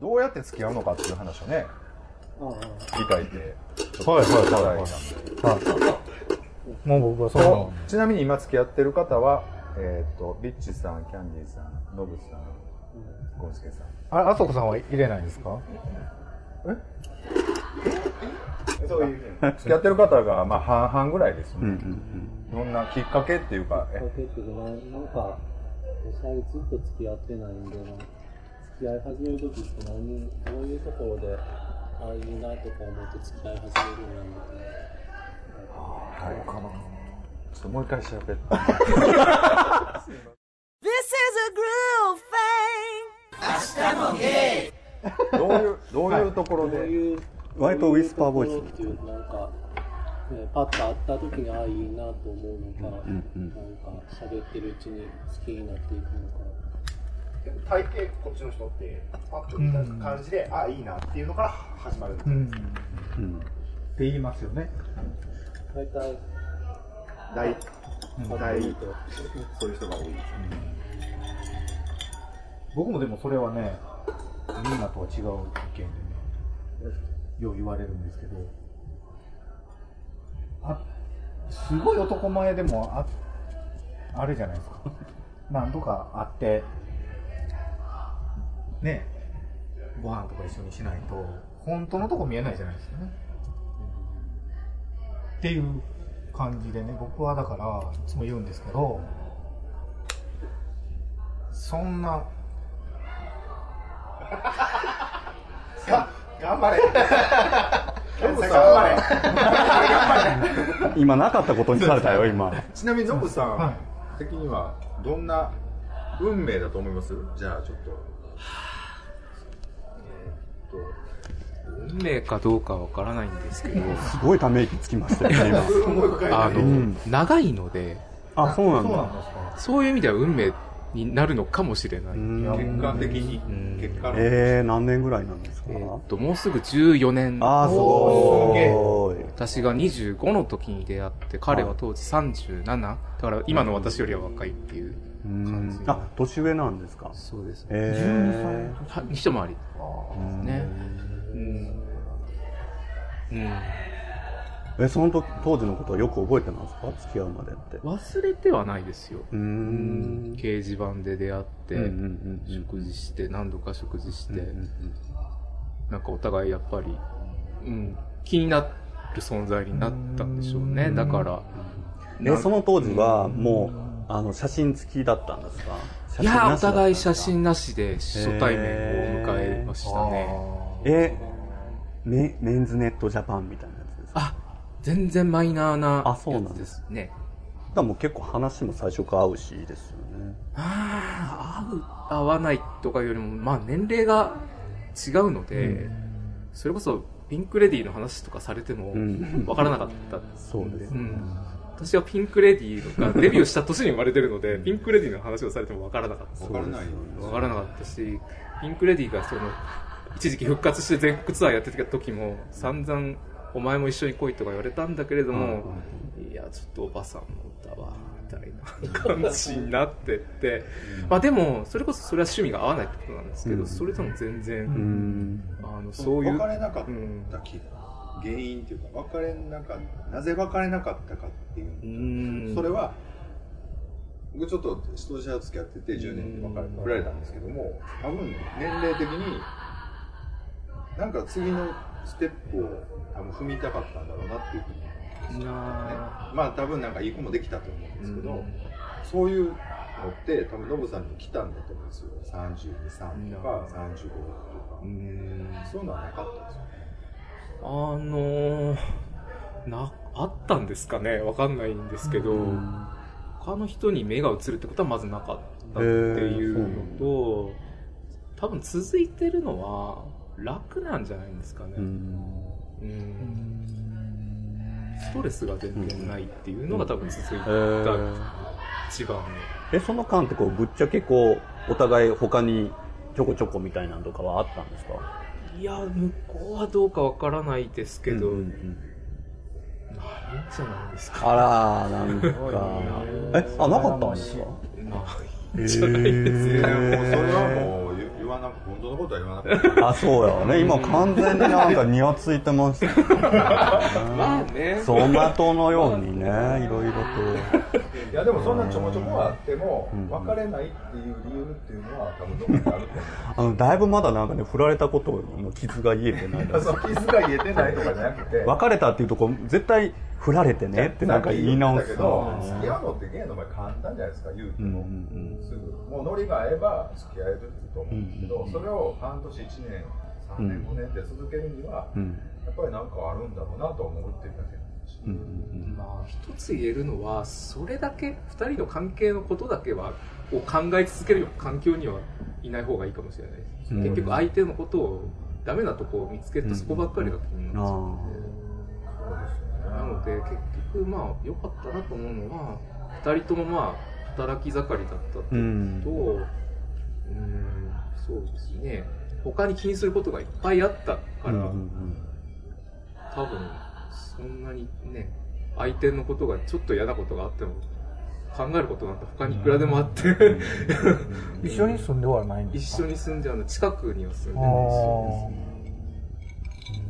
どうやって付き合うのかっていう話をね、理解で。はいはいはいはい。もう僕はその、ちなみに今付き合ってる方は、えっ、と、ビッチさん、キャンディーさん、ノブさん、ゴンスケさん。あ、あそこさんは入れないんですか？そういう付き合ってる方が、まあ、半々ぐらいですね。うんうんいろんなきっかけっていうか、え？だけどななんか、実際ずっと付き合ってないんで、なんか付き合い始めるときって何、どういうところで、ああいいなとか思って付き合い始めるようになるのか。はい。ちょっともう一回調べて。This is a groove thing. どうい。う、どうい。うところで、い。う、割とウィスパーボイスってい。うなんか、ね、パッと会った時にああい。い。なと思うのか、うんうんなんか喋ってるうちに好きになってい。くのか。大抵こっちの人ってパッと見た感じで、あいいなっていうのから始まるんですよ、うん。うんって言いますよね。大体、大大そういう人が多いですね僕もでもそれはね、みんなとは違う意見でね、よう言われるんですけど、あ、すごい男前でもあ、あれじゃないですか。何度か会って、ね、ご飯とか一緒にしないと、本当のとこ見えないじゃないですかね。っていう感じでね、僕はだから、いつも言うんですけど、そんな、が 頑張れ。ノブ頑さ 今なかったことにされたよ今。ん、ちなみにノブさん、はい。的にはどんな運命だと思います？じゃあちょっと。運命かどうかわからないんですけど、すごいため息つきましたよね今。あの、ん長いので、あそうなんだ。そういう意味では運命になるのかもしれない。うん。結果的にうん、結果の。えー、何年ぐらいなんですか？えーっと、もうすぐ14年。あーすごい。私が25の時に出会って、彼は当時37。だから今の私よりは若いっていうう感じん。あ年上なんですか？そうですね。えは一回りーね。うん。うん。えその時当時のことはよく覚えてますか？付き合うまでって忘れてはないですよ。うーん掲示板で出会って、うんうん食事して、何度か食事して、うんうんなんかお互いやっぱり、うん、気になる存在になったんでしょうね。だから、えその当時はもうあの写真付きだったんですか？写いや、お互い写真なしで初対面を迎えましたね。えメメンズネットジャパンみたいなやつですか？あ、全然マイナーなあそうなんやつでですすね。だもう結構話も最初から合うしですよね。ああ、合う、合わないとかよりも、まあ年齢が違うので、それこそピンクレディーの話とかされてもん。わからなかったんそうですん私はピンクレディーが デビューした年に生まれてるので、ピンクレディーの話をされてもわからなかった。わからないよ。わからなかったし、ピンクレディーがその、一時期復活して全国ツアーやってた時も、散々、お前も一緒に来いとか言われたんだけれども、いや、ちょっとおばさんの歌は、みたいな感じになってって、まあでも、それこそそれは趣味が合わないってことなんですけど、それとも全然、うんあの、そういう。別れなかっうんたき、原因っていうか、別れなかった、なぜ別れなかったかっていううんそれは、僕ちょっと人として付き合ってて10年で別れ振られたんですけども、多分年齢的に、なんか次のステップを多分踏みたかったんだろうなっていうふうに思うんですよね。まあ多分なんかいい子もできたと思うんですけど、そういうのって多分ノブさんにも来たんだと思うんですよ。32、3とか35とか。そういうのはなかったんですよ。あのーな、あったんですかね？わかんないんですけど、他の人に目が映るってことはまずなかったっていうのと、多分続いてるのは楽なんじゃないんですかね？うん。ストレスが全然ないっていうのが多分続いた一番の。えその間ってこうぶっちゃけこうお互い他にちょこちょこみたいなのとかはあったんですか？いや、向こうはどうかわからないですけど、うんうんうん。ないんじゃないですか。あらなんか。えあなかったんですか？ないんじゃないですか。いやもうそれはもう言言わななんか本当のことは言わなかった。あそうやね今完全になんかニヤついてました まあね。走馬灯のようにねいろいろといやでもそんなちょこちょこあってもん別れないっていう理由っていうのは多分どこかあると思う。あのだいぶまだなんかね振られたことの傷が癒えてない その傷が癒えてないとかじゃなくて。別れたっていうとこ絶対振られてねってなんか言い直すだけどと付き合うのってゲイの場合簡単じゃないですか言うても、うんうんうん。すぐ。もうノリが合えば付き合えると思うんですけど、うんうんうん。それを半年1年3年5年って続けるには、うん。やっぱりなんかあるんだろうなと思うっていうだけうんうんまあ一つ言えるのはそれだけ2人の関係のことだけはを考え続けるよ。うな環境にはいない方がいいかもしれない。です、うん。結局相手のことをダメなとこを見つけるとそこばっかりが気になっちゃうんで、なので結局まあ良かったなと思うのは2人ともまあ働き盛りだったってこと。と、ううん。ん、そうですね。他に気にすることがいっぱいあったから、うんうん。多分そんなにね相手のことがちょっと嫌なことがあっても考えることなんて他にいくらでもあって、一緒に住んではないんですか？一緒に住んじゃうの近くには住んであない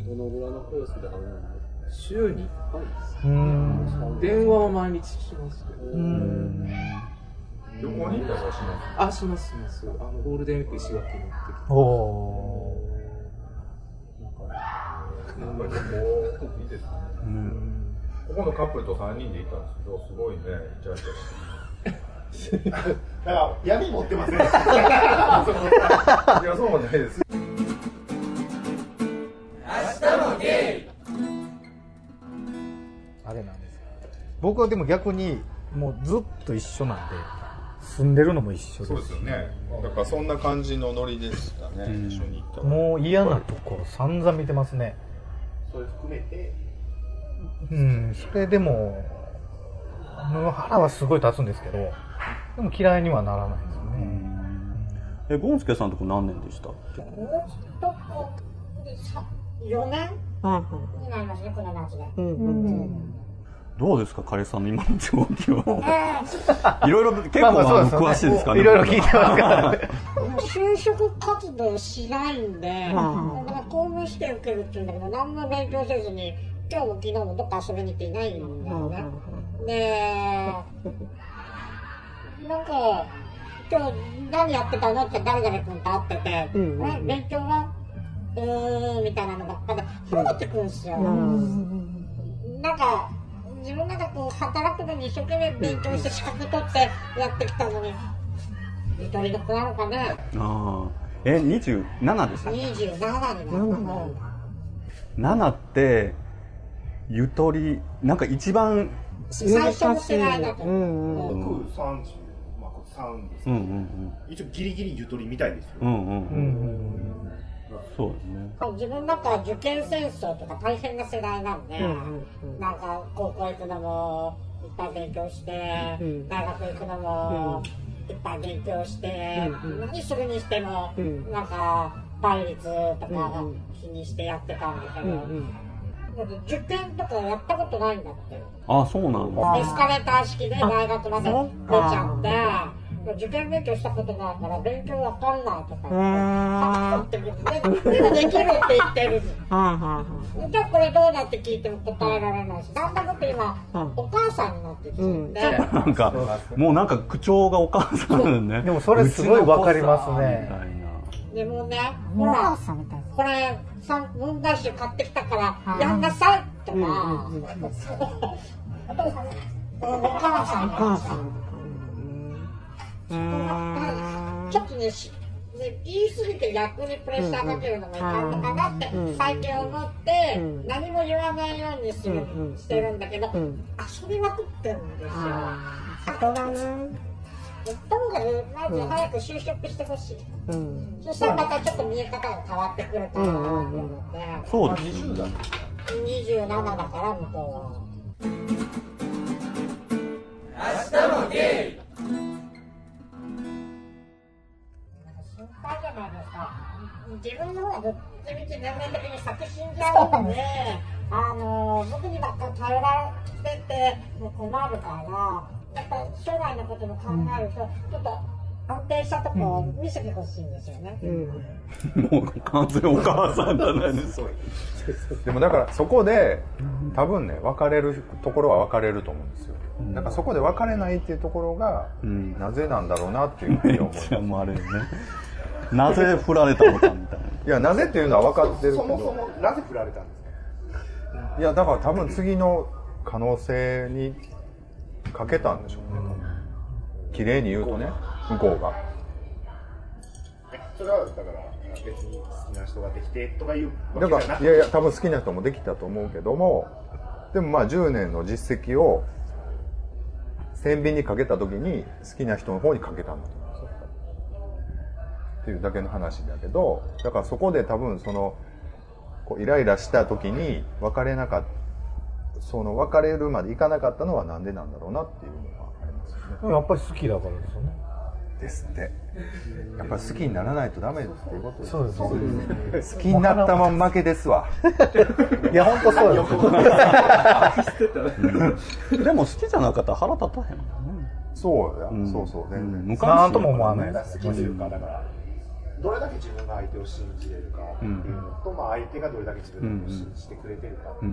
ーどのぐらいのペースで会うん。で週に1回。です電話は毎日します。けど旅行に行ったりはしますあしますします。あのゴールデンウィーク石垣に行ってきて。おなん。か旅行いいですねここのカップルと3人で行ったん。ですけどすごいねイチャイチャしてだから闇持ってません。いやそうもないです明日もゲイあれなん。です僕はでも逆にもうずっと一緒なん。で住ん。でるのも一緒ですそうですよねだからそん。な感じのノリでしたね、うん。一緒に行ったもう嫌なところ散々見てますねそれ含めて。うんそれでも腹はすごい立つんですけどでも嫌いにはならないですよね、えゴンスケさんとこ何年でしたっけ？4年？になりますね、この夏で。どうですか彼さんの今の状況 いろいろ結構、まあまあね詳しいですかねいろいろ聞いてますから。ね就職活動しないんで、公務試験受けるって言うんだけど、何も勉強せずに、今日も昨日もどっか遊びに行っていないんだよね。で、なんか、今日何やってたのって誰々君と会ってて、え勉強は？うーん、みたいなのばっかで、増えてくるんですよ。なんか、自分なんかこう、働くのに一生懸命勉強して資格取ってやってきたのに、ゆとりの子なのかね、ああえ27でしたっけ？27になったの。7ってゆとりなんか一番最初の世代だと思う。僕30、まあ、これ3ですけど、うんうん。一応ギリギリゆとりみたいですよ。うん。うんうんうんそうですね。自分だったら受験戦争とか大変な世代なんで、なんか高校行くのもいっぱい勉強して、大学行くのもいっぱい勉強して、何するにしても、なんか倍率とか気にしてやってたんだけど、受験とかやったことないんだって。あそうなんだ。エスカレーター式で大学まで出ちゃって、受験勉強したことないから勉強わかんないとか言って、はぁって言って、でもできるって言ってる。じゃあこれどうだって聞いても答えられないし、だんだん僕今、お母さんになってきてるん。で、なんかもうなんか口調がお母さんね。でもそれすごいわかりますね。でもね、ほら、これ、さ問題集買ってきたから、やんなさいとか、お母さん、お母さん。ちょっとね、しね言い過ぎて逆にプレッシャーかけるのもいかんのかなって最近思って、何も言わないようにする、してるんだけど、遊びまくってるんですよ。そこがね。ともかく、まず早く就職してほしい。そしたらまたちょっと見え方が変わってくるかなと思って。そうです27だから、向こうは。心じゃないですか。自分の方がどっちみち年齢的に先死んじゃうんで、あの、僕にばっかり頼られてて困るから、やっぱ将来のことも考えると、ちょっと安定したとこを見せてほしいんですよね。もう完全お母さんじゃないですか。でもだからそこで多分ね別れるところは別れると思うんですよだからそこで別れないっていうところが、んなぜなんだろうなっていうふうに思いますいや、もうあれね。なぜ振られたのかみたいな。いやなぜっていうのは分かってるけど。そもそもなぜ振られたんですか？いやだから多分次の可能性にかけたんでしょうね。綺麗に言うとね向こうが。それはだから別に好きな人ができてとかいうわだけじゃなくからいやいや多分好きな人もできたと思うけどもでもまあ10年の実績を天秤にかけた時に好きな人の方にかけたんだと。思うんですよっていうだけの話だけどだからそこで多分そのこうイライラした時に別れなかったその別れるまでいかなかったのはなんでなんだろうなっていうのはありますよね。やっぱり好きだからですよね。ですって。やっぱ好きにならないとダメですっていうことですそうです、そうです。好きになったまん負けですわ。いや、本当そうです。でも好きじゃなかったら腹立たへんもんね。そうや、ん。そうそう全然、うん。なんとも思わない好きというかだからどれだけ自分が相手を信じれるかっていうのと、まあ、相手がどれだけ自分のことを信じてくれてるかっていう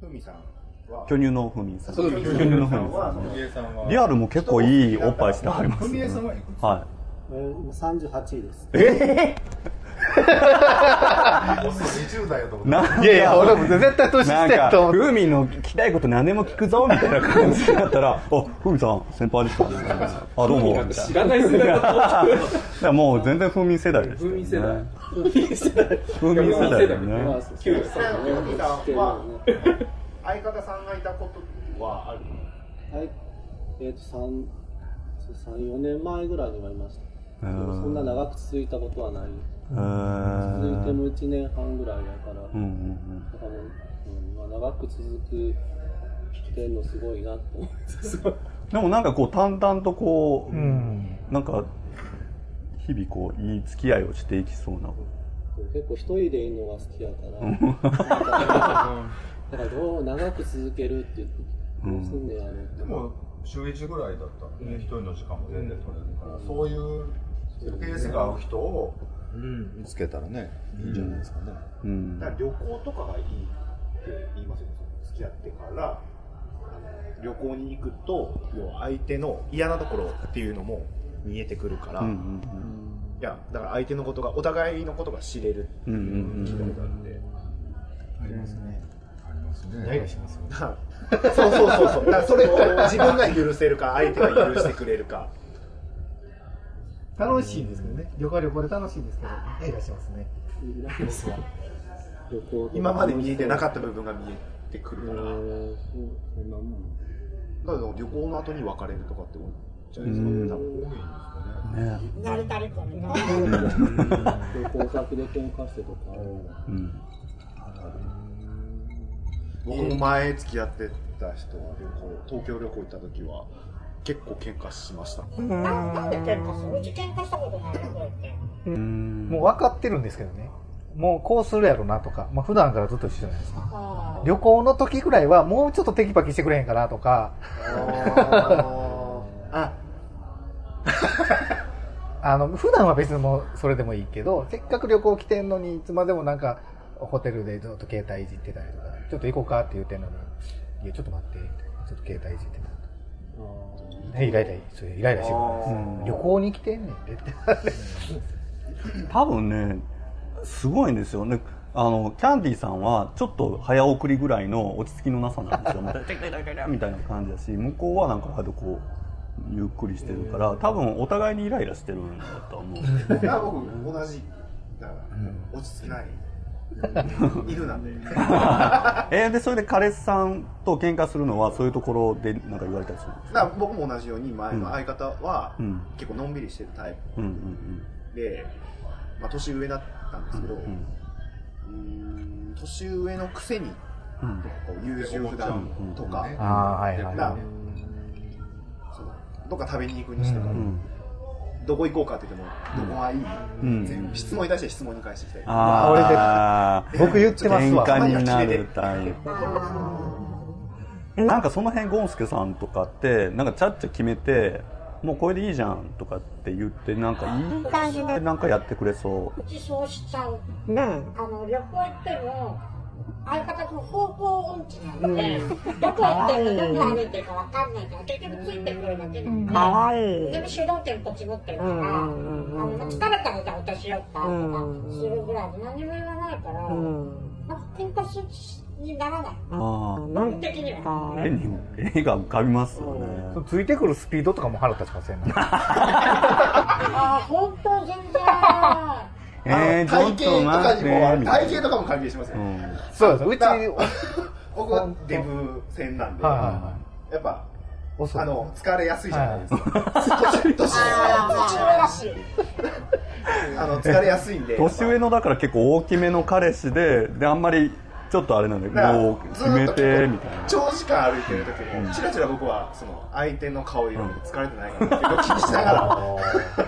ふみさんは巨乳のふみさん。巨ふ乳のふみさん。リアルも結構いいおっぱいしてはります、文江ね。さんはいくつはえー今38位です。20代だと思い。やいや、俺も絶対年なんか下やと、思って。ふみの聞きたいこと何でも聞くぞ、みたいな感じだったら、あ、ふみさん、先輩ですか？あ、どうも。なんかみたいな知らない世代だもう全然風味世代でしたよ、ね。風味世代風味世代。風味世代だよまあね。そうですねふみさんはね相方さんがいたことはあるはい。えっ、と、三、三、四年前ぐらいにはいました。そんな長く続いたことはない。えー続いても1年半ぐらいだから、うんうんだからもう、うんまあ、長く続くってんのすごいなと思います。うん。でもなんかこう淡々とこう、うん。なんか日々こういい付き合いをしていきそうな。結構一人でいるのが好きやから、だからどう長く続けるって言って、どうすんねやろうって。でも週1ぐらいだったらね一人の時間も全然取れるから、そういうペースが合う人を見つけたらね、いいんじゃないですかね、うん。だから旅行とかがいいって言いますよね。付き合ってからあの旅行に行くと要は相手の嫌なところっていうのも見えてくるから、うんうんいやだから相手のことがお互いのことが知れるっていう聞いたことあるんで、ありますね。ありますね。イライラしますよだからそうそうそうそう。だからそれを自分が許せるか相手が許してくれるか楽しいんですけどね。旅行は旅行で楽しいんですけど、イライラしますね。今まで見えてなかった部分が見えてくるえから、だかーそんなもん。ら旅行の後に別れるとかって思っちゃいますようんね多分ねなりたりとね。旅行先で喧嘩してとか。うん僕も前付き合ってた人は旅行東京旅行行った時は結構喧嘩しました。なんで喧嘩するうち喧嘩したことないよ、もう分かってるんですけどね。もうこうするやろなとか、まあ普段からずっと一緒じゃないですか。旅行の時ぐらいはもうちょっとテキパキしてくれへんかなとか、あ あの、普段は別にもうそれでもいいけど、せっかく旅行来てんのに、いつまでもなんか、ホテルでずっと携帯いじってたりとか、ちょっと行こうかって言ってんのに、いや、ちょっと待って、みたいな。ちょっと携帯いじってたと。ね、イライラ、それイライラしてくる。うん。旅行に来てんねんで。って。多分ねすごいんですよね。あのキャンディーさんはちょっと早送りぐらいの落ち着きのなさなんですよ。みたいな感じだし向こうはなんか割とこうゆっくりしてるから多分お互いにイライラしてるんだと思う僕同じだから落ち着きない犬なんで。えーでそれで彼氏さんと喧嘩するのはそういうところでなんか言われたりするんですかだから僕も同じように前の相方はうん。結構のんびりしてるタイうんうんプで、まあ、年上だったんですけど、うーん年上のくせにうん。優柔不断とか、ああ、はいはいだはい。そのどっか食べに行くにしても、うんどこ行こうかって言っても、どこがいい、うん。全部。質問に対して質問に返してきて。あー。僕言ってますわ。喧嘩になるタイプ。なんかその辺ゴンスケさんとかってなんかちゃっちゃ決めてもうこれでいいじゃんとかって言ってなんかいい感じで。なんかやってくれそう。うちそうしちゃう。あの、旅行行っても、相方と方向音痴なので、どこ行ってもどこ歩いてるかわかんないから、結局ついてくるだけなんで、かわいい全部主導権こっち持ってるから、あの、疲れたらじゃあお茶しようかとかするぐらいで何も言わないから、なんか喧嘩すにならない。あ僕的には。あ絵に絵が浮かびますよねついてくるスピードとかも腹立ちません？ね。ああ、本当全然。え体と型とかにも、体型とかも関係しますよ。うんそうです。うち、僕はデブ戦なんで、はいはやっぱ、あの、疲れやすいじゃないですか。年、上だし。あの、疲れやすいんで。年上のだから結構大きめの彼氏でであんまりちょっとあれなんでだからもう決めてみたいな長時間歩いてる時も、ちらちら僕は、その、相手の顔色見て疲れてないかなって気にしながら、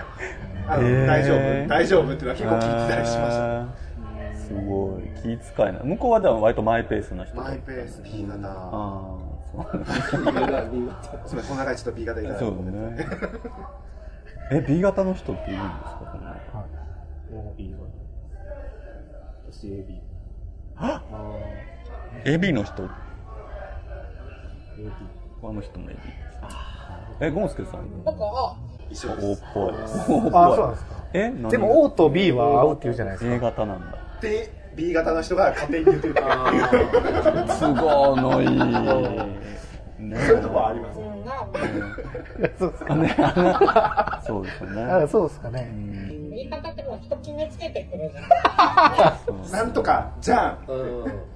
あの、へー。大丈夫大丈夫っていうのは結構聞いてたりしました。たすごい。気遣いな。向こうはじゃあ割とマイペースな人。マイペース B 型。ああそう。すみません、この中でちょっと B 型いただそうね。え B 型の人っているんですか？そんなもういいわ。私 AB。AB の人。AB。あの人も AB えゴンスケさん。僕は、一緒で O っす。ぽい O っぽいあそうなんですか？え？何でも O と B は合うって言うじゃないです A か。型なんだで、B 型の人が勝手に言ってる。都合のいいねそういうとこはあります。うん、なそうですか。ね そうですよねあそうですかね。言い方ってもう人決めつけてくるじゃん。なんとか、じゃん。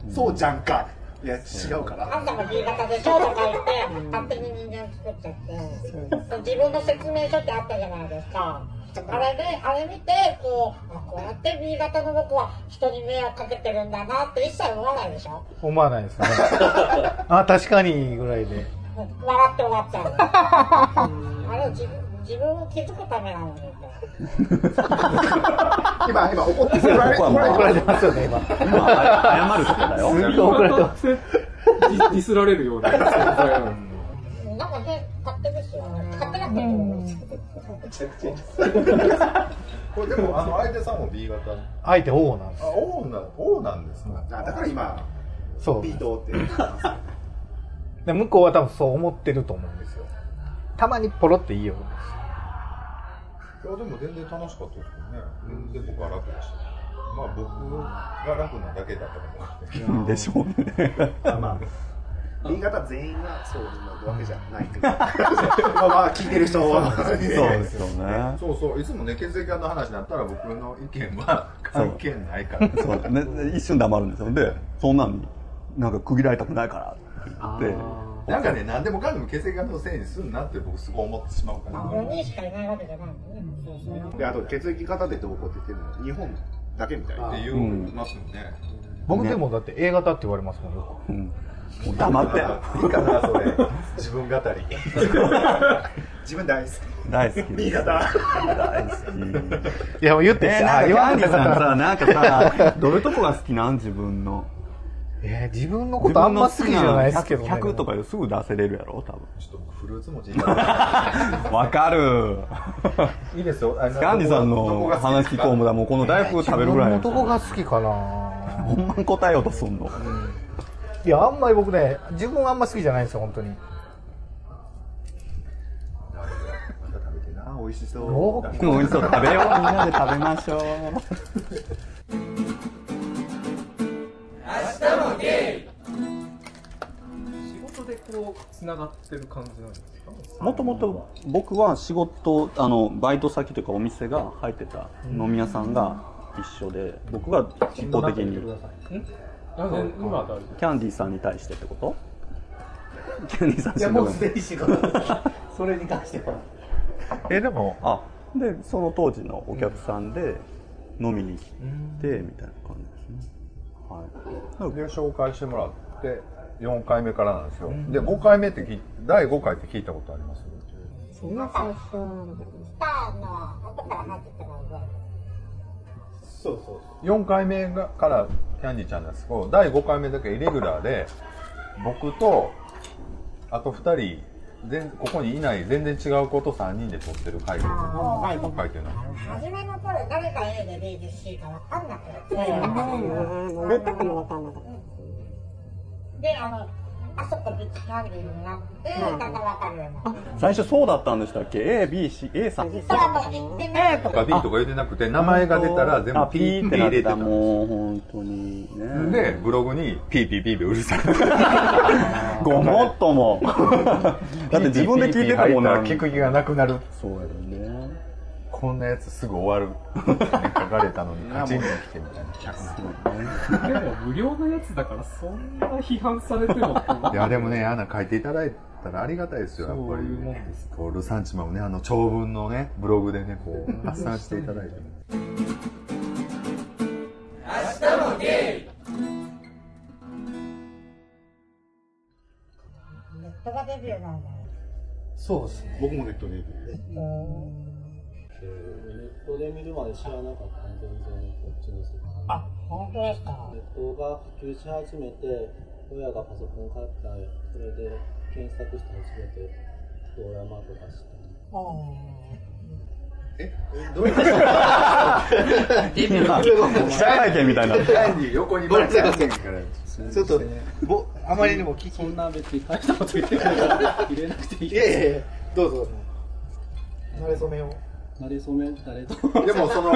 そうじゃんか。いや、違うから。あんたも B 型でしょとか言って、勝手に人間作っちゃって、自分の説明書ってあったじゃないですか。あれで、あれ見て、こう、あこうやって B 型の僕は人に迷惑かけてるんだなって一切思わないでしょ？思わないですね。あ、確かにぐらいで。笑って終わっちゃう。あれ自分、自分を気づくためなのに。今、今怒って怒られ怒られてますよね、今。今謝るとこだよすごい怒られてます。ディスられるようななんかね、勝手ですよね。勝手なってると思うんですよ。これでも、あの、相手さんも B 型。相手 O なんですあ、。O な、O なんですね。あだから今、そう。B とって言ってます。で向こうは多分そう思ってると思うんですよ。たまにポロって言いよ。いや、でも全然楽しかったですけどね。全然僕は楽でした。まあ僕が楽なだけだったかもしれない。でしょうねまあ、B 型全員がそうなわけじゃないけど。まあまあ、聞いてる人は。そうですよねそうそう、いつもね、血液型の話になったら僕の意見は関係ないから。そうね一瞬黙るんですよでそんなんになんか区切られたくないからって言ってなんかね、何でもかんでも血液型のせいにすんなって僕すごい思ってしまうから。4人しかいないわけじゃないのね。そうそう。で、あと血液型でどうこうって言ってるのは日本だけみたいな。って言いますよね。僕でもだって A 型って言われますもんようんもう黙っていいかな、それ。自分語り。自分大好き。大好き B 型。大好きいやもう言ってえー、さ、なさ、なんかさ、どういうとこが好きなん？自分の。えー自分のことあんま好きじゃないですけどね。100とかですぐ出せれるやろ、多分。ちょっとフルーツ餅わかる。いいですよ。あのキャンディさんの話聞こうもだ、もうこの大福食べるぐらいや自分のどこが好きかなほんまに答えようとすんの。いや、あんまり僕ね、自分あんま好きじゃないんですよ、本当に。また食べてな、美味しそう。お美味しそう、食べよう。みんなで食べましょう。仕事でこう、繋がってる感じなんですか？もともと僕は仕事、あの、バイト先というかお店が入ってた飲み屋さんが一緒で、僕が一方的に、キャンディーさんに対してってこと？キャンディーさん。いや、もうすでに仕事。それに関しては。え、でも、あ、で、その当時のお客さんで飲みに来て、みたいな感じ。はい。で紹介してもらって4回目からなんですよ、で5回目って聞い第5回って聞いたことあります？そんな最初来たのは後から入ってきたのは覚えてるそうそう。4回目がからキャンディちゃんなんですけど第5回目だけイレギュラーで僕とあと2人全ここにいない全然違う子と3人で撮ってる回が書いてるの初めの頃誰が A で B で C か分かんなくて、どうとかも分かん。なかっであのあそこなってだんだか最初そうだったんでしたっけ ?A、B、C、A さん。それはもう1点目とか B とか言ってなくて名前が出たら全部あ、ピピーって入れてたもう、本当にね。でブログにピーピーピーピーうるさい ごもっとも。だって自分で聞いてたもんね。聞く気がなくなるそうやろね。こんなやつすぐ終わる。って書かれたのにカチンと来てみたいな。客でも無料のやつだからそんな批判されてもいやでもね、アナ書いていただいたらありがたいですよ、やっぱり。そういうもんです。こうルサンチマンもね、あの長文のね、ブログでね、こう、発散していただいて。ネットがデビューなんだ。よそうです。ね僕もネットでネットで見るまで知らなかった全然こっちの世界あ本当ですかネットが普及し始めて親がパソコン買ったそれで検索して初めてドラマとかしたどういう記者会見みたいな。横にごめんなさいからちょっとぼあまりにも聞きそんな別に大したこと言ってないから入れなくていいいやいやいやどうぞ慣れ初めをなれそめ誰と。でもその、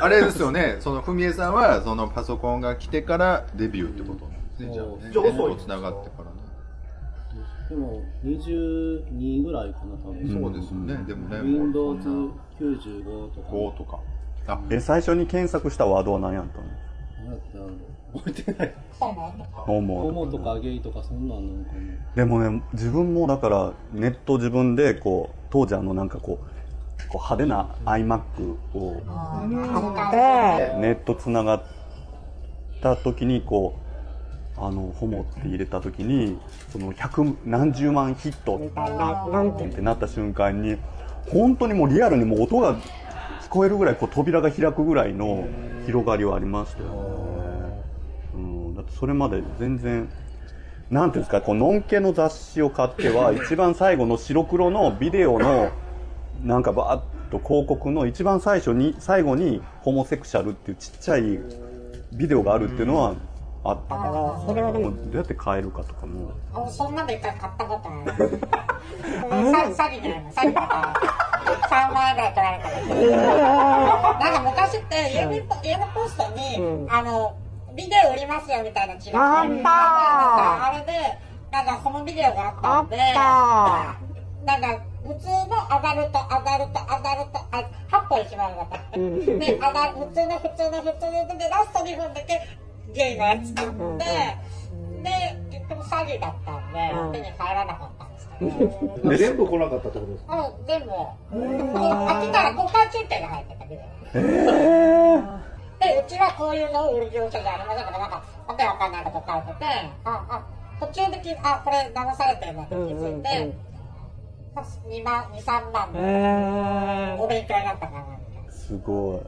あれですよね、その、ふみえさんは、そのパソコンが来てからデビューってことなんですね、じゃあね。じゃ繋がってからね。でも22ぐらいかな多分。そうですよね、でもね、もうそんな Windows95 とか。5とか。あ、え、最初に検索したワードは何やったの？何やったやろ覚えてない。ホモホモとかゲイとかそんなんなのかなでもね、自分もだから、ネット自分で、こう、当時あの、なんかこう、こう派手な iMac をネットつながった時にこうあのホモって入れた時にその百何十万ヒットってなった瞬間に本当にもうリアルにもう音が聞こえるぐらいこう扉が開くぐらいの広がりはありましたよね、うん、だってそれまで全然なんていうんですかこうのんけの雑誌を買っては一番最後の白黒のビデオのなんかバーッと広告の一番最初に最後にホモセクシャルっていうちっちゃいビデオがあるっていうのはあった。もうどうやって買えるかとかも。あそんなの一回買ったことあるさ詐欺じゃないの詐欺だから3万円ぐらい取られた。なんか昔って郵便ポ郵便ポストに、あのビデオ売りますよみたいなチラシがあれでなんかそのビデオがあったんでなんか普通のアダルトアダルトアダルトあ8本一番だったでアダ普通の普通の普通のでラスト2分だけゲイのやつ買ってで結局詐欺だったんで手に入らなかったんですけど全部来なかったってことですかうん、全部。開けたら交換中継が入ってたけど。で、うちはこういうのを売る業者じゃありませんけど、なんか、わけわかんないこと書いてて、あ、あ、途中でき、あ、これ騙されてるなって気づいて、まあ2万、2、3万のお勉強になったかな。す。ごい。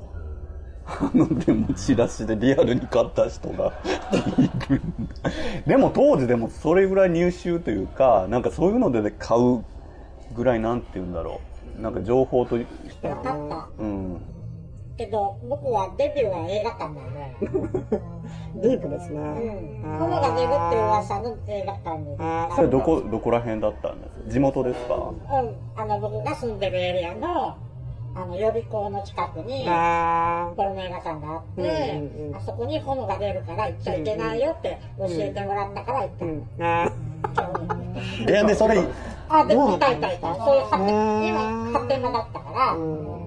あのでもチラシでリアルに買った人が。でも当時でもそれぐらい入手というかなんかそういうので買うぐらいなんて言うんだろう。なんか情報と分かった。うんけど、僕はデビューは映画館なんで、ディープですね。うん。ホモが出るっていう噂の映画館に。それどこどこら辺だったんですか？地元ですか？うん、あの僕が住んでるエリアのあの予備校の近くにあポルノ映画館があって、うんうんうん。あそこにホモが出るから行っちゃいけないよって教えてもらったから行った、ー。あえでそれあでもいたいたいたそういう発展今発展場だったから、うん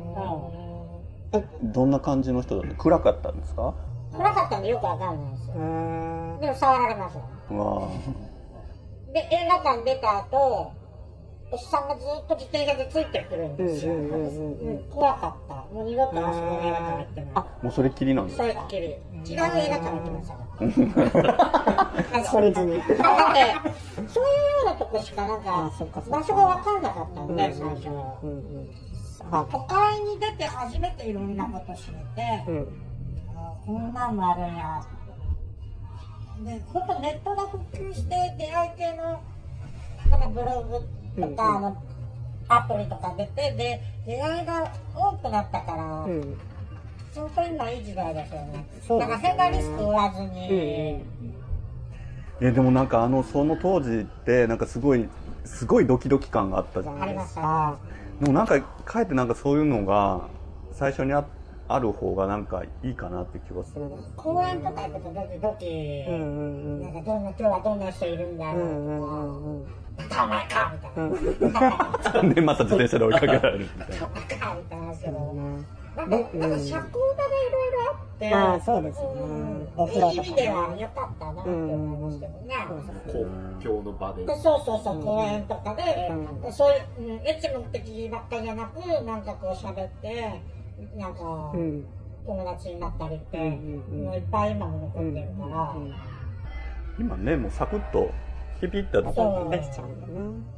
どんな感じの人だった？暗かったんですか？暗かったんでよくわかんないですよーでも触られますようわで映画館出た後おっさんがずっと自転車でついてくるんですよ。うん怖かった。もう二度とあそこの映画館行ってない。もうそれっきりなんですそれっきり。違う映画館行ってました。それずに。だって、そういうようなとこしかなんか、場所が分かんなかったんで、最初。都会に出て初めていろんなこと知れて、あこんなんもあるんや。で、ほんとネットが普及して出会い系の、ブログとか、あの、アプリとか出て、で、出会いが多くなったから、本当に今いい時代ですよね。そうなんか変なリスク負わずに、えでもなんかあのその当時ってなんかすごいすごいドキドキ感があったじゃあないですかりました。でもなんかかえってなんかそういうのが最初にあある方がなんかいいかなって気がする。公園とか行くとドキドキ、なんかどんな、今日はどんな人いるんだろうとか、お前かみたいな。でまた自転車で追いかけられるみたいな。かみたいな話けど、なんか、なんか社交場がいろいろあって、ああ、そうですよね。お風呂いい意味とかね。では良かったなって思いますけどね。公共の場で。でそうそうそう、公園とかで、でそういう、うん、エッチ目的ばっかりじゃなく、なんかこう喋って、なんか、友達になったりって、もういっぱい今も残ってるから、今ねもうサクッとピピッてやってそう。できちゃうん。だね。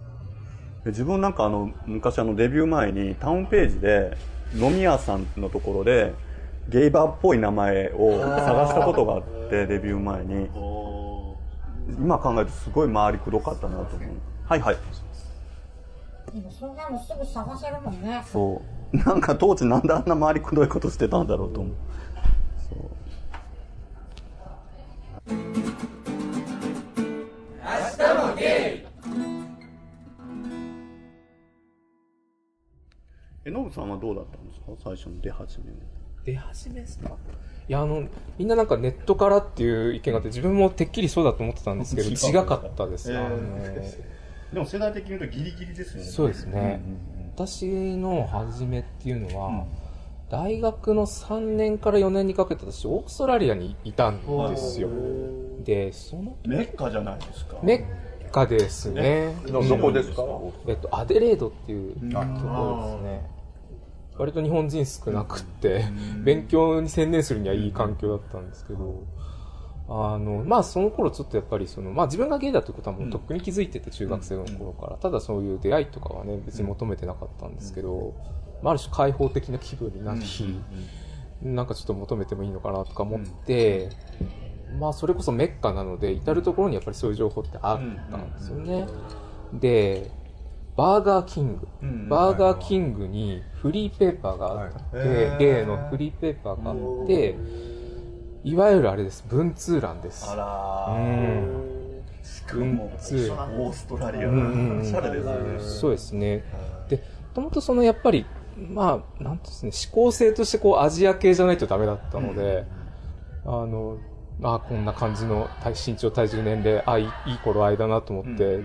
で自分なんかあの昔あのデビュー前にタウンページで飲み屋さんのところでゲイバーっぽい名前を探したことがあってデビュー前に。今考えるとすごい周りくどかったなと思う。はいはい。でもそんなのすぐ探せるもんね。そう。なんか当時なんであんな周りくどいことしてたんだろうと思う。そう。えノブさんはどうだったんですか？最初の出始めの出始めですか？いやあのみんななんかネットからっていう意見があって自分もてっきりそうだと思ってたんですけど違かったです、えー。でも世代的に言うとギリギリですよね。そうですね、私の初めっていうのは、大学の3年から4年にかけて私オーストラリアにいたんですよ。でそのメッカじゃないですか。メッカですね。どどこですか？えっと、アデレードっていうところですね割と日本人少なくって勉強に専念するにはいい環境だったんですけどあのまあその頃ちょっとやっぱりその、まあ、自分がゲイだということはもうとっくに気づいてて中学生の頃からただそういう出会いとかはね別に求めてなかったんですけど、まあ、ある種開放的な気分になり、なんかちょっと求めてもいいのかなとか思って、まあそれこそメッカなので至る所にやっぱりそういう情報ってあったんですよね、でバーガーキング、バーガーキングにフリーペーパーがあって、へー。ゲイのフリーペーパーがあっていわゆるあれです。文通欄です。あらうん。しかも文通。オーストラリア。うんうんうん。おしゃれですね。そうですね。で、もともとそのやっぱり、まあ、なんですね、思考性としてこうアジア系じゃないとダメだったので、あの、あこんな感じの体身長、体重、年齢、あいいいい頃合いだなと思って、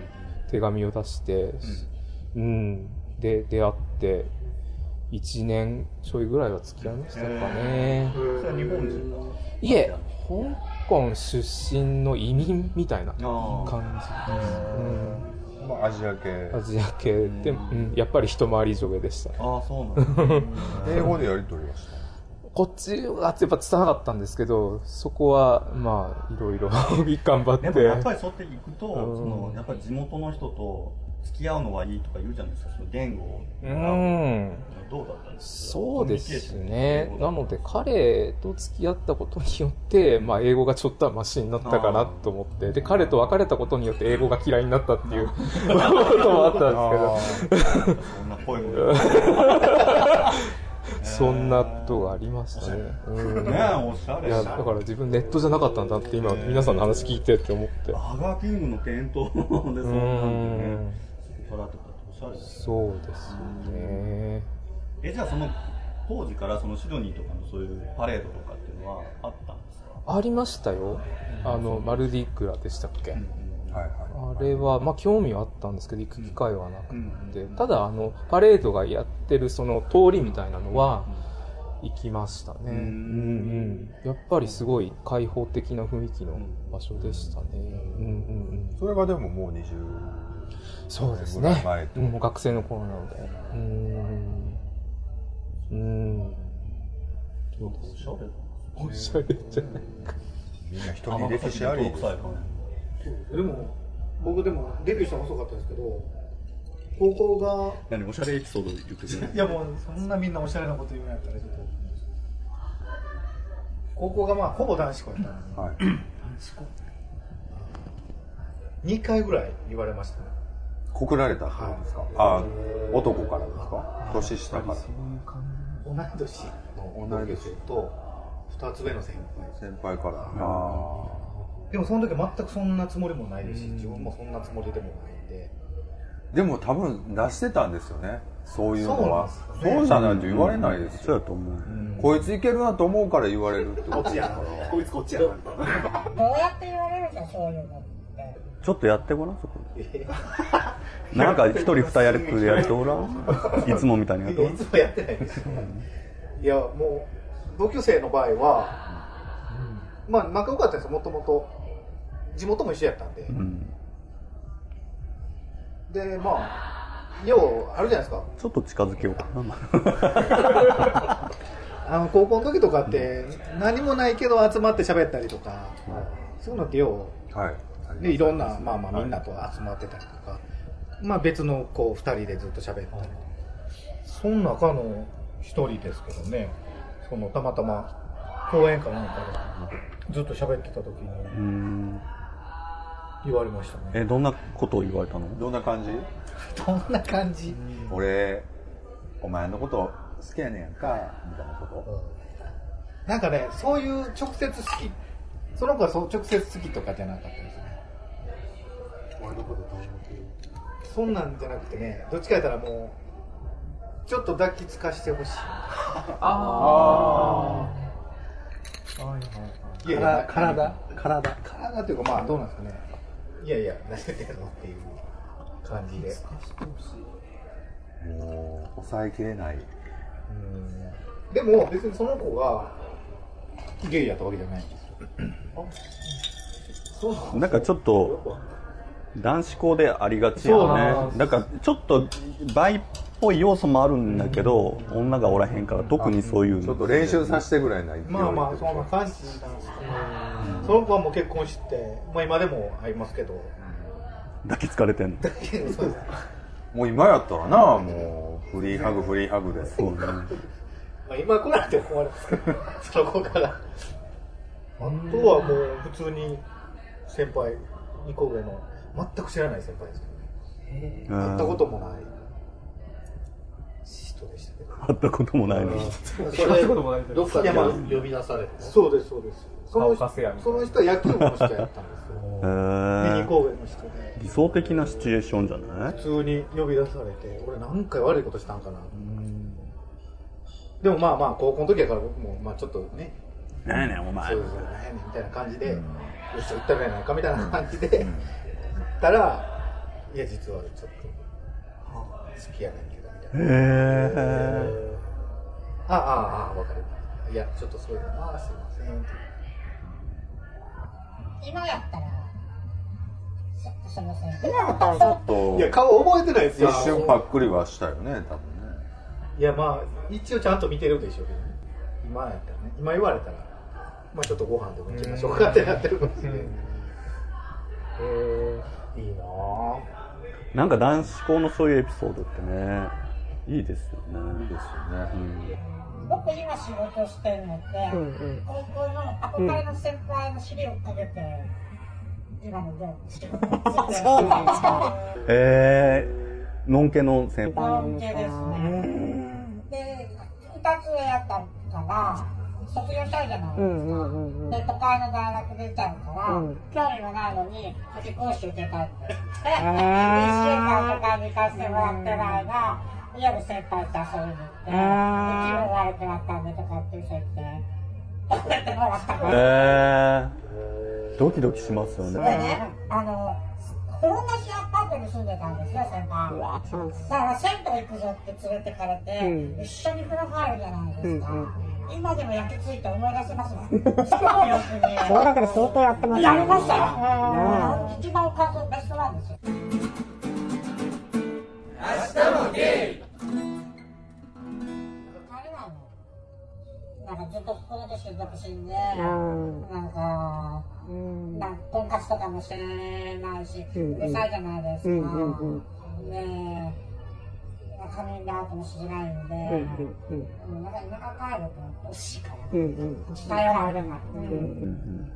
手紙を出して、うん、で、出会って、1年ちょいぐらいは付き合いましたかね。それは日本人いえ、香港出身の移民みたいな感じです。うん。まあアジア系。アジア系。で、うん、やっぱり一回り以上上でした。ね。ああそうなんだ。英語でやり取りはしたこっちはやっぱ拙なかったんですけど、そこは、まあ、いろいろ。頑張って。でもやっぱりそうやって行くと、うん。そのやっぱり地元の人と付き合うのはいいとか言うじゃないですか。その言語を。うん。どうだったんですか？そうですね。なので、彼と付き合ったことによって、まあ、英語がちょっとはマシになったかなと思って、で、彼と別れたことによって英語が嫌いになったっていうこともあったんですけど、そんな声も。そんなことがありましたね。うん。ねおしゃれ。いや、だから自分ネットじゃなかったんだって今、皆さんの話聞いてって思って。バーガーキングの店頭でそんなんでねそこからとかおしゃれですそうですよね。えじゃあその当時からそのシドニーとかのそういうパレードとかっていうのはあったんですか？ありましたよ。あの、マルディクラでしたっけ、はいはいあれは、まあ、興味はあったんですけど、行く機会はなくて、ただ、あの、パレードがやってるその通りみたいなのは、行きましたね。うんうん。やっぱりすごい開放的な雰囲気の場所でしたね。うんうんうん。それがでももう20そうですね前っ。てもう学生の頃なので。うーん。うーん。おしゃれじゃないか。みんな人に歴史あり。でも、僕でもデビューしたの遅かったですけど、高校が、何おしゃれエピソード言ってくれいやもうそんなみんなおしゃれなこと言うんやったらちょっと。高校がまあほぼ男子校やったのに、はい。男子校2回ぐらい言われましたね。告られたってことですか、あ男からですか？年下から。同い年の同い年と2つ上の先輩。先輩から。あでもその時全くそんなつもりもないですし、自分もそんなつもりでもないんで。ーでも多分出してたんですよね。そういうのは。そうそう,、なんですじゃないと言われないですよ。そうやと思う。こいついけるなと思うから言われるってことこっちやな。こいつこっちやな。どうやって言われるんだ、そういうのって。ちょっとやってごらん、そこで。なんか一人二役でやってごらん？いつもみたいにやってごらんい。つもやってないですよ。いや、もう、同級生の場合は、まあ、仲良かったんですよ、もともと。地元も一緒やったんで。うん。で、まあ、よう、あるじゃないですか。ちょっと近づけようかな。あの、高校の時とかって、何もないけど集まって喋ったりとか、そういうのってよはい。う、で、いろんな、まあまあみんなと集まってたりとか、まあ別のこう、二人でずっと喋ったりとか。その中の一人ですけどね、その、たまたま、講演かなんかで、ずっと喋ってた時に。うん。言われましたね。え、どんなことを言われたの？どんな感じ？どんな感じ？俺、お前のこと好きやねんか、みたいなこと？なんかね、そういう直接好き。その子はそう直接好きとかじゃなかったそんなんじゃなくてね、どっちかやったらもう、ちょっと抱きつかしてほしい。あいやいや、体体体っていうかまあどうなんですかね。いやいや、何やってんの？っていう感じで。もう、抑えきれない。でも別にその子がゲイやったわけじゃないんですよ。そうなんかちょっと、男子校でありがちそうなんよね。なんかちょっと、バイっぽい要素もあるんだけど、女がおらへんから特にそういうちょっと練習させてぐらいな勢いまあまあ、そんな感じなんですけど、その子はもう結婚して、まあ今でも会いますけど、抱きつかれてんの。そうですもう今やったらな、もう、フリーハグ、フリーハグです。そうね。まあ、今来られて困るんですけど、その子から。あとはもう普通に先輩、2個上の、全く知らない先輩ですけどね。会ったこともない人でしたけど。会ったこともないのに。それ、どっかで呼び出されて。そうです、そうです。その顔貸せやみたいそなの人は野球部の人やったんですよ。へで、2ー個上の人で。理想的なシチュエーションじゃない？普通に呼び出されて、俺何回悪いことしたんかな。でもまあまあ、高校の時やから僕も、まあちょっとね、なんやねん、お前そう。ですよね、みたいな感じで、よっしゃ、行ったらやないかみたいな感じで、行ったら、いや、実はちょっと、好きやねんけど、みたいな。へああ、ああ、わかりました。いや、ちょっとそういうの、まあ、すいません。今やったら、そその先生。今だったらちょっといや、顔覚えてないですよ。一瞬パックリはしたよね、多分ね。いや、まあ、一応ちゃんと見てるでしょうけどね。今やったらね。今言われたら、まあちょっとご飯でも行きましょうかってなってるかもしれない。いいななんか男子校のそういうエピソードってね、いいですよね。いいですよね。僕今仕事してるのって、うんうん高校の憧れの先輩の尻をかけて、今の業務してる。そうなんですかえー、のんけの先輩。関係ですね。で、二つ上やったから、卒業したいじゃないですか？うんうんうんうん。で、都会の大学出ちゃうから、うん。興味もないのに、夏季講習受けたって。言って、一週ー間とかに行かせてもらってる間、夜先輩と遊びに行って、で気分悪くなったんでとかって言って、食べてもらったから。えー、ドキドキしますよでね。ね、あの、風呂なしアパートに住んでたんですよ、先輩。だから銭湯行くぞって連れてかれて、うん。一緒に風呂入るじゃないですか。うんうん今でも焼きついて思い出せますもん。で相当やってまし、やりましたよ。一番感想ベストなんです。明日もゲイなんかずっと心として独身で、なんか、うん、なんか婚活とかもしれないし、うるさいじゃないですか。ね。カミングアウトもしづらいんで、うんうんうん。なんか田舎帰ると惜しいから、うんうん。頼られるな。うんうん。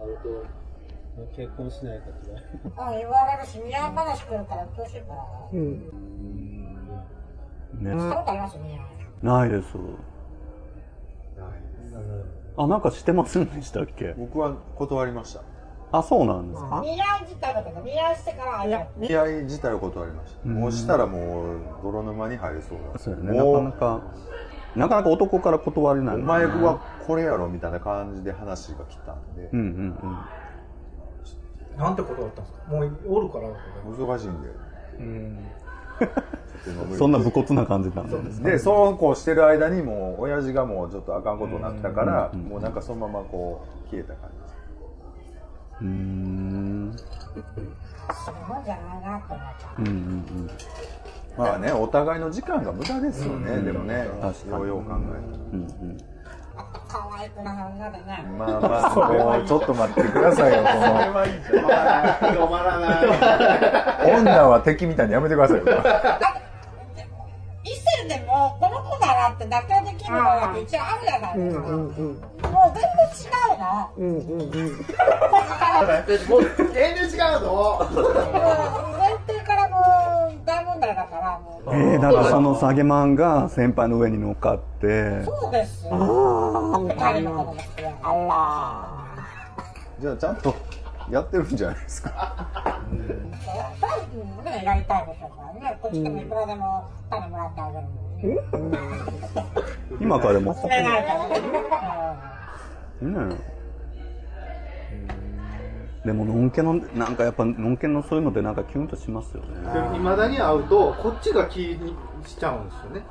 あると、結婚しないかとか。あ言われるし、未来話来るからどうしようかな。うん。ねしたことあります。ないです。あなんかしてませんでしたっけ？僕は断りましたあそうなんですか？未来自体だしてから、いや、見合い自体を断りました、うん。もうしたらもう泥沼に入りそうだ。そうやね。なかなかなかなか男から断れないね前はこれやろみたいな感じで話が来たんで、うんうんなんてことだったんですか？もうおるから難しいんでうん。うんそんな武骨な感じなんですかでそうこうしてる間にもう親父がもうちょっとあかんことになったから、もうなんかそのままこう消えた感じうーん。するもんじゃないなって思っちゃう。うんうん。まあねお互いの時間が無駄ですよね、うん。でもね。確かに。ようよう考えうんうん。可愛くな女でね。るとまあまあ。もうちょっと待ってくださいよその止まらない。女は敵みたいにやめてくださいよ異性でも、この子だなって妥協できるのが一応あるじゃないですか。うんうんもう全然違うの。うんうんうん。もう、全然違うの？前提からもう大問題だから、もう。えー、だからその下げマンが先輩の上に乗っかって。そうですよ。二人の子供好きやあじゃあちゃんとやってるんじゃないですか？ね、やりたいでしょうからね。こっちでもいくらでも種もらってあげるのに。今からでも釣れないからね。ねでものんけのなんかやっぱのんけのそういうのってなんかキュンとしますよね。いまだに会うとこっちが気にしちゃうんですよね。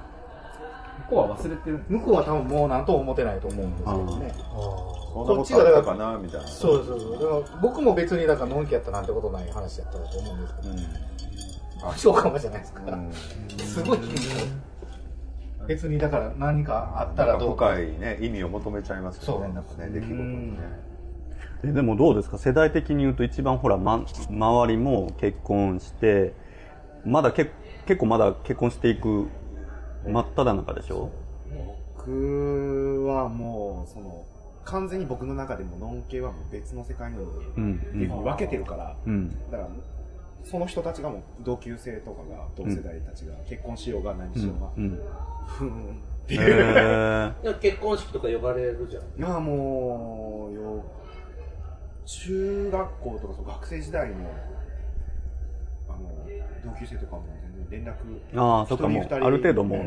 向こうは忘れてる。向こうは多分もう何とも思ってないと思うんですけどね。そんなことあったかな？みたいな。そうそうそう。だから僕も別にだからのんきやったなんてことない話やったと思うんですけど、あそうかもじゃないですか、すごい気にする別にだから何かあったらどうか深いね意味を求めちゃいますよねなんかね出来事にねえでもどうですか？世代的に言うと一番ほら、ま、周りも結婚してまだけ結構まだ結婚していく真っ只中でしょ？僕はもう、その、完全に僕の中でも、ノン系はもう別の世界の人間うん。っていうふうに分けてるから、うん。だから、その人たちがもう同級生とかが、同世代たちが結婚しようが何しようが、うんふーんってへいう。ー結婚式とか呼ばれるじゃん。まあもう、よ中学校とかそう学生時代の、あの、同級生とかも全然連絡、ああそっかもう一人二人ある程度も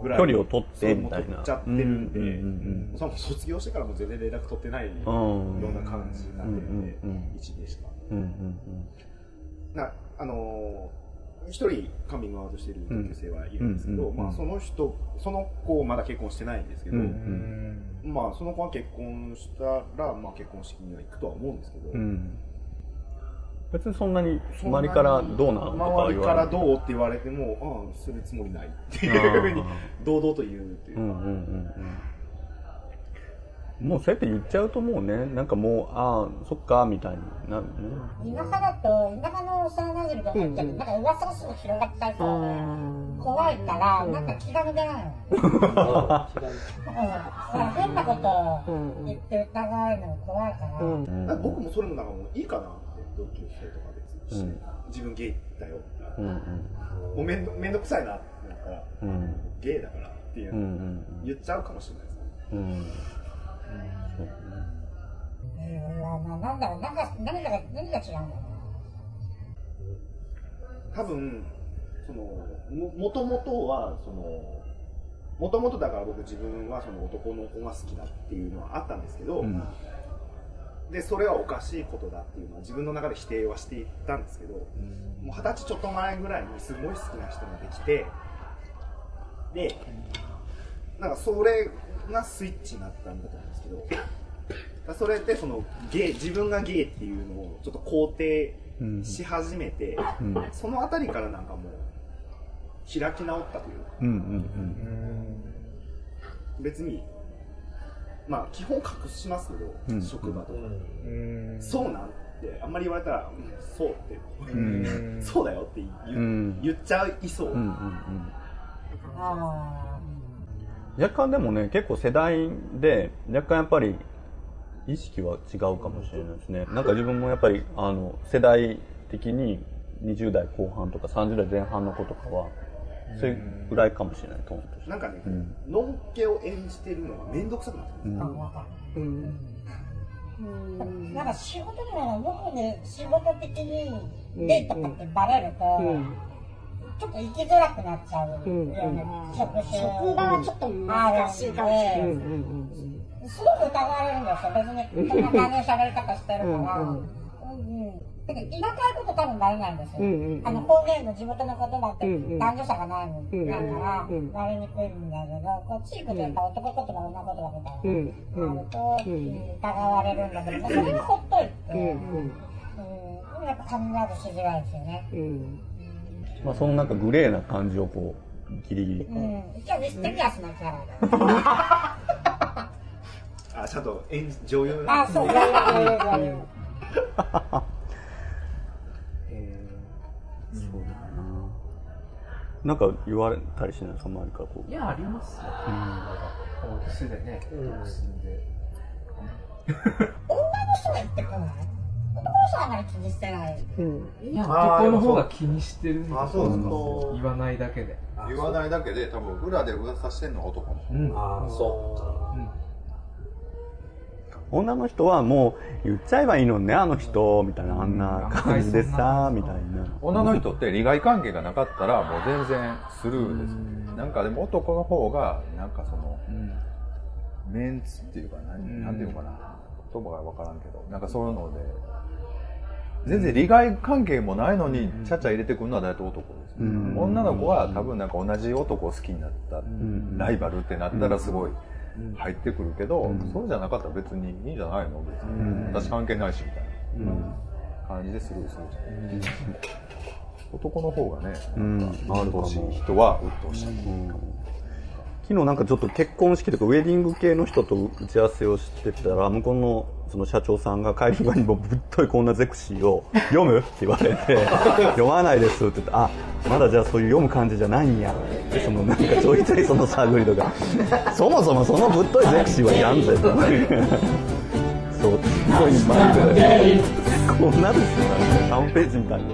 うぐらい距離を取ってみたいな取っちゃってるんで、うんうんその卒業してからも全然連絡取ってないようんうな感じになってるんで、うんうんうん一でしか。うんうんなあのー一人カミングアウトしてる同級生はいるんですけど、うんまあその人、その子まだ結婚してないんですけど、うんまあその子は結婚したら、まあ結婚式には行くとは思うんですけど、別にそんなに周りからどうなんとか周りからどうって言われても、ああ、するつもりないっていうふうに堂々と言うっていう。か、うんうんうんうんもうそうやって言っちゃうともうねなんかもうああそっかみたいになるね。田舎だと、田舎の幼馴染とか言っても、なんか噂がすぐ広がっちゃいそうで、怖いから、なんか気が抜けないの。うん、変なこと言って疑うの怖いから。なんか僕もそれもなんかもういいかなって、同級生とか別に、うん自分ゲイだよって、うんうん。もうめんどめんどくさいなってなったら、うん。ゲイだからっていううんうのん。言っちゃうかもしれないですね。う。んうん、まあ、なんだろう、なんか、何が、何が違うんだろ多分そのももともとはそのもともとだから僕自分はその男の子が好きだっていうのはあったんですけど、うん。でそれはおかしいことだっていうのは自分の中で否定はしていったんですけど、もう二十歳ちょっと前ぐらいにすごい好きな人ができてでなんかそれがスイッチになったんだと思ど。だからそれでそのゲイ自分がゲイっていうのをちょっと肯定し始めて、うん。そのあたりからなんかもう開き直ったというか。うんうん別にまあ基本隠しますけど、うん。職場とか、うん。そうなんってあんまり言われたら、うん、そうって、ん。そうだよって言,、うん。言っちゃいそう、うんうんうん。あ若干でもね結構世代で若干やっぱり意識は違うかもしれないですね。なんか自分もやっぱりあの世代的に20代後半とか30代前半の子とかはそれぐらいかもしれないと思うなんかね、うん。のんけを演じてるのが面倒くさくなってるんですよ、あ、わかる。うん。なんか仕事でも向こうで仕事的にデートとかってバレると、ちょっと行きづらくなっちゃう。職種職場はちょっと難しいかもしれないですね。すごく疑われるんですよ。別にこんな感じの喋り方してるから。うんだけど田舎いこと多分バレないんですよ。あの方言の地元の言葉って男女差がないもん。だからバレにくいんだけど、こう地域でやっぱ男言葉女言葉みたいなのがあると疑われるんだけど、それがほっといて、うん、でもやっぱカミングアウトしづらいですよね。まあそのなんかグレーな感じをこうギリギリ。うん、一応ミステリアスなキャラ あちゃんと演じ女優。だ。あ、そう、女優女優。女優。そうだな。なんか言われたりしない？ですか周りからこう。いや、ありますよ。こう素でね、独身で。女の人が言ってこない？男の人はあまり気にしてない。いや、男の方が気にしてるんですあそうですか言わないだけで。言わないだけで多分裏で噂してんのが男も。うん。ああそ女の人はもう言っちゃえばいいのにねあの人みたいなあんな感じでさみたいな。女の人って利害関係がなかったらもう全然スルーですなんかでも男の方がなんかその、メンツっていうか何,、なんていうのかな。言葉が分からんけど。なんかそういうので全然利害関係もないのにちゃちゃ入れてくるのは大体男です、うん。女の子は多分なんか同じ男を好きになった、ん。ライバルってなったらすごい入ってくるけど、ん。そうじゃなかったら別にいいんじゃないの？別に、私関係ないしみたいな、感じでスルーする。じゃない、男の方がね、うん。なんか鬱陶しい人は鬱陶しい、昨日なんかちょっと結婚式とかウェディング系の人と打ち合わせをしてたら向こうのその社長さんが帰り際にもうぶっといこんなゼクシーを「読む?」って言われて「読まないです」って言って「あまだじゃあそういう読む感じじゃないんや」でそのなんかちょいちょいその探りとか「そもそもそのぶっといゼクシーはいらんぜ」と。そうすごい前でこんなですよ。3ページみたいな